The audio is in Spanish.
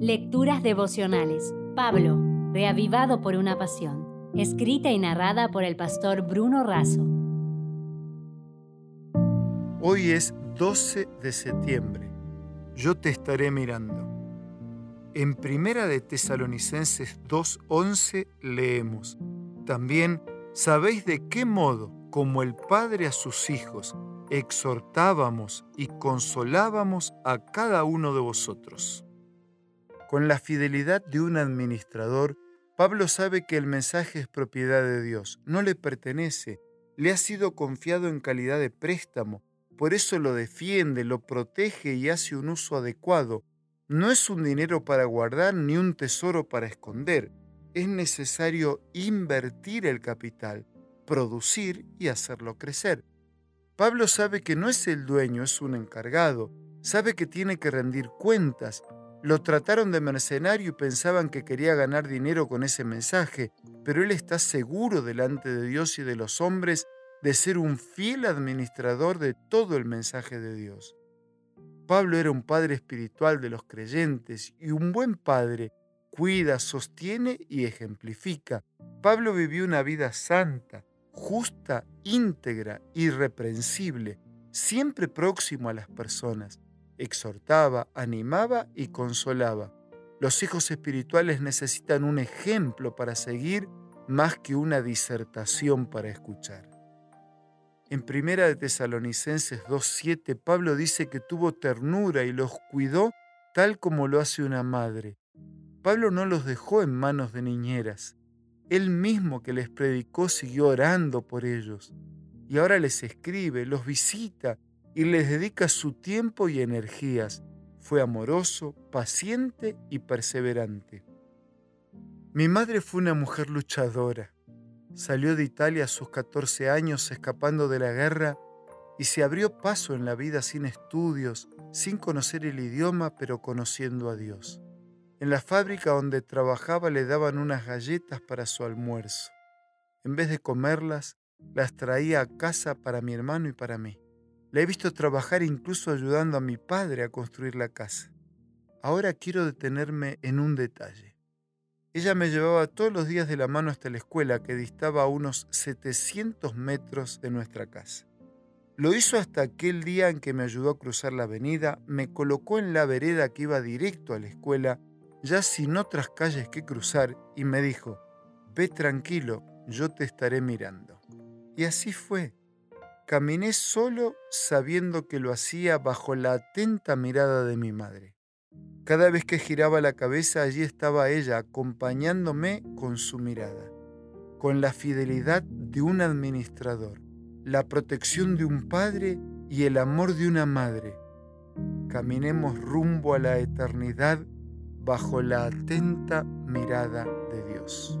Lecturas devocionales. Pablo, reavivado por una pasión. Escrita y narrada por el pastor Bruno Razo. Hoy es 12 de septiembre. Yo te estaré mirando. En Primera de Tesalonicenses 2:11 leemos: También sabéis de qué modo, como el Padre a sus hijos, exhortábamos y consolábamos a cada uno de vosotros. Con la fidelidad de un administrador, Pablo sabe que el mensaje es propiedad de Dios, no le pertenece, le ha sido confiado en calidad de préstamo, por eso lo defiende, lo protege y hace un uso adecuado. No es un dinero para guardar ni un tesoro para esconder, es necesario invertir el capital, producir y hacerlo crecer. Pablo sabe que no es el dueño, es un encargado, sabe que tiene que rendir cuentas. Lo trataron de mercenario y pensaban que quería ganar dinero con ese mensaje, pero él está seguro delante de Dios y de los hombres de ser un fiel administrador de todo el mensaje de Dios. Pablo era un padre espiritual de los creyentes y un buen padre cuida, sostiene y ejemplifica. Pablo vivió una vida santa, justa, íntegra, irreprensible, siempre próximo a las personas. Exhortaba, animaba y consolaba. Los hijos espirituales necesitan un ejemplo para seguir más que una disertación para escuchar. En Primera de Tesalonicenses 2.7, Pablo dice que tuvo ternura y los cuidó tal como lo hace una madre. Pablo no los dejó en manos de niñeras. Él mismo que les predicó siguió orando por ellos. Y ahora les escribe, los visita y les dedica su tiempo y energías. Fue amoroso, paciente y perseverante. Mi madre fue una mujer luchadora. Salió de Italia a sus 14 años escapando de la guerra y se abrió paso en la vida sin estudios, sin conocer el idioma, pero conociendo a Dios. En la fábrica donde trabajaba le daban unas galletas para su almuerzo. En vez de comerlas, las traía a casa para mi hermano y para mí. La he visto trabajar incluso ayudando a mi padre a construir la casa. Ahora quiero detenerme en un detalle. Ella me llevaba todos los días de la mano hasta la escuela que distaba a unos 700 metros de nuestra casa. Lo hizo hasta aquel día en que me ayudó a cruzar la avenida, me colocó en la vereda que iba directo a la escuela ya sin otras calles que cruzar, y me dijo, ve tranquilo, yo te estaré mirando. Y así fue. Caminé solo sabiendo que lo hacía bajo la atenta mirada de mi madre. Cada vez que giraba la cabeza allí estaba ella acompañándome con su mirada, con la fidelidad de un administrador, la protección de un padre y el amor de una madre. Caminemos rumbo a la eternidad bajo la atenta mirada de Dios.